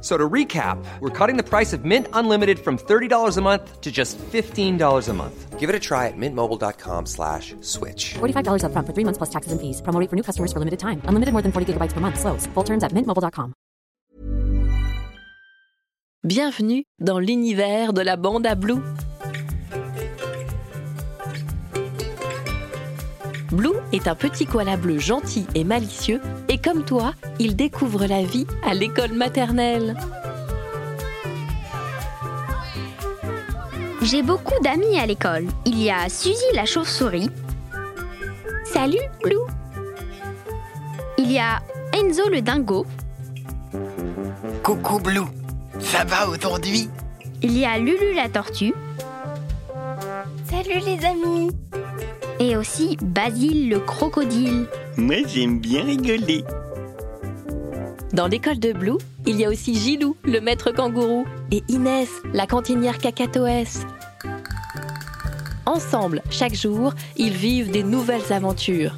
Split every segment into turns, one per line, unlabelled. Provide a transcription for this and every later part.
So to recap, we're cutting the price of Mint Unlimited from $30 a month to just $15 a month.
Give it a try at mintmobile.com slash switch.
$45 upfront for three months plus taxes and fees. Promo rate for new customers for limited time. Unlimited more than 40 gigabytes per month. Slows. Full terms at mintmobile.com.
Bienvenue dans l'univers de la bande à Blue. Blue est un petit koala bleu gentil et malicieux et comme toi, il découvre la vie à l'école maternelle.
J'ai beaucoup d'amis à l'école. Il y a Suzy la chauve-souris. Salut, Blue. Il y a Enzo le dingo.
Coucou Blue, ça va aujourd'hui?
Il y a Lulu la tortue. Salut les amis. Et aussi Basile le crocodile.
Moi j'aime bien rigoler.
Dans l'école de Blue, il y a aussi Gilou, le maître kangourou, et Inès, la cantinière cacatoès. Ensemble, chaque jour, ils vivent des nouvelles aventures.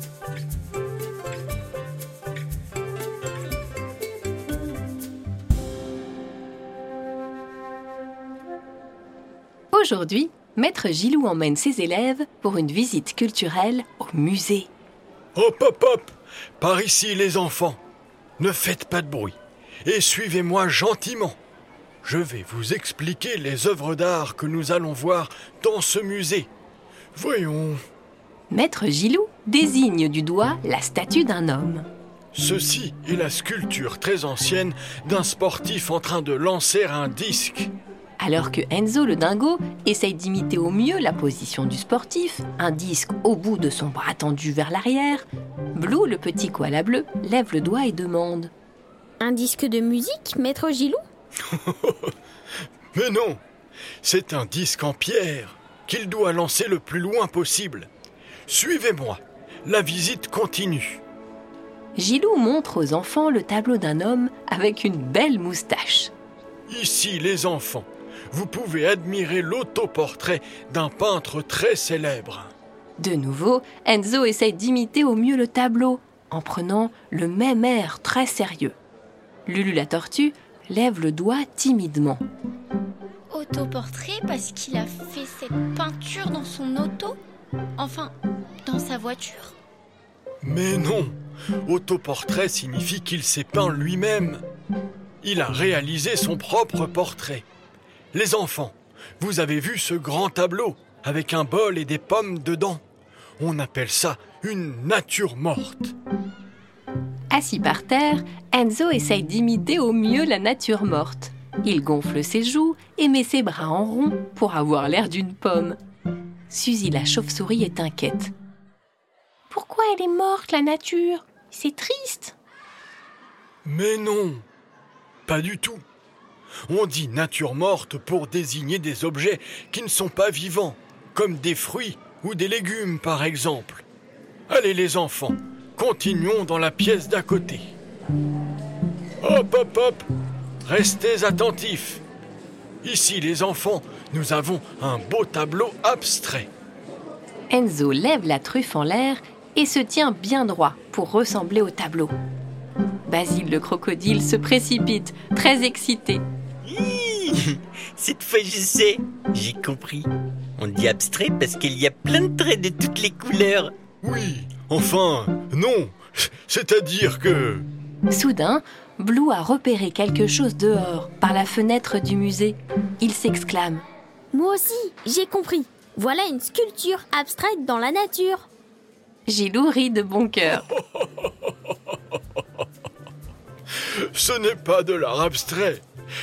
Aujourd'hui, Maître Gilou emmène ses élèves pour une visite culturelle au musée.
Hop, hop, hop Par ici, les enfants. Ne faites pas de bruit. Et suivez-moi gentiment. Je vais vous expliquer les œuvres d'art que nous allons voir dans ce musée. Voyons.
Maître Gilou désigne du doigt la statue d'un homme.
Ceci est la sculpture très ancienne d'un sportif en train de lancer un disque.
Alors que Enzo le dingo essaye d'imiter au mieux la position du sportif, un disque au bout de son bras tendu vers l'arrière, Blue, le petit koala bleu, lève le doigt et demande
Un disque de musique, maître Gilou?
Mais non C'est un disque en pierre qu'il doit lancer le plus loin possible. Suivez-moi. La visite continue.
Gilou montre aux enfants le tableau d'un homme avec une belle moustache.
Ici, les enfants, vous pouvez admirer l'autoportrait d'un peintre très célèbre.
De nouveau, Enzo essaye d'imiter au mieux le tableau en prenant le même air très sérieux. Lulu la tortue lève le doigt timidement.
Autoportrait parce qu'il a fait cette peinture dans son auto? Enfin, dans sa voiture
Mais non Autoportrait signifie qu'il s'est peint lui-même. Il a réalisé son propre portrait. Les enfants, vous avez vu ce grand tableau avec un bol et des pommes dedans On appelle ça une nature morte.
Assis par terre, Enzo essaye d'imiter au mieux la nature morte. Il gonfle ses joues et met ses bras en rond pour avoir l'air d'une pomme. Suzy la chauve-souris est inquiète. Pourquoi elle est morte, la nature? C'est triste.
Mais non Pas du tout. On dit nature morte pour désigner des objets qui ne sont pas vivants, comme des fruits ou des légumes par exemple. Allez les enfants, continuons dans la pièce d'à côté. Hop, hop, hop Restez attentifs. Ici les enfants, nous avons un beau tableau abstrait.
Enzo lève la truffe en l'air et se tient bien droit pour ressembler au tableau. Basile le crocodile se précipite, très excité.
Cette fois je sais, j'ai compris. On dit abstrait parce qu'il y a plein de traits de toutes les couleurs.
Oui, enfin, non. C'est-à-dire que...
Soudain, Blue a repéré quelque chose dehors, par la fenêtre du musée. Il s'exclame.
Moi aussi, j'ai compris. Voilà une sculpture abstraite dans la nature.
Gilou rit de bon cœur.
Ce n'est pas de l'art abstrait.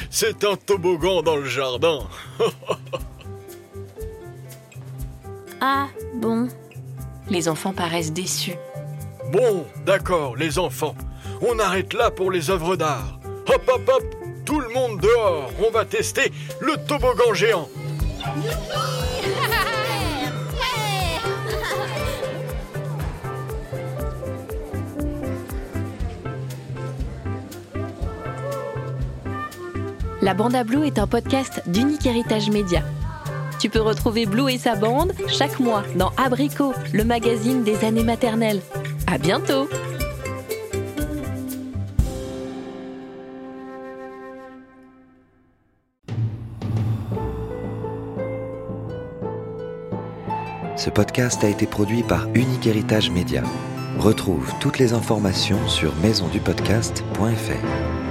C'est un toboggan dans le jardin.
Ah, bon.
Les enfants paraissent déçus.
Bon, d'accord, les enfants. On arrête là pour les œuvres d'art. Hop, hop, hop Tout le monde dehors On va tester le toboggan géant
La Bande à Blue est un podcast d'Unique Héritage Média. Tu peux retrouver Blue et sa bande chaque mois dans Abricot, le magazine des années maternelles. À bientôt!
Ce podcast a été produit par Unique Héritage Média. Retrouve toutes les informations sur maisondupodcast.fr.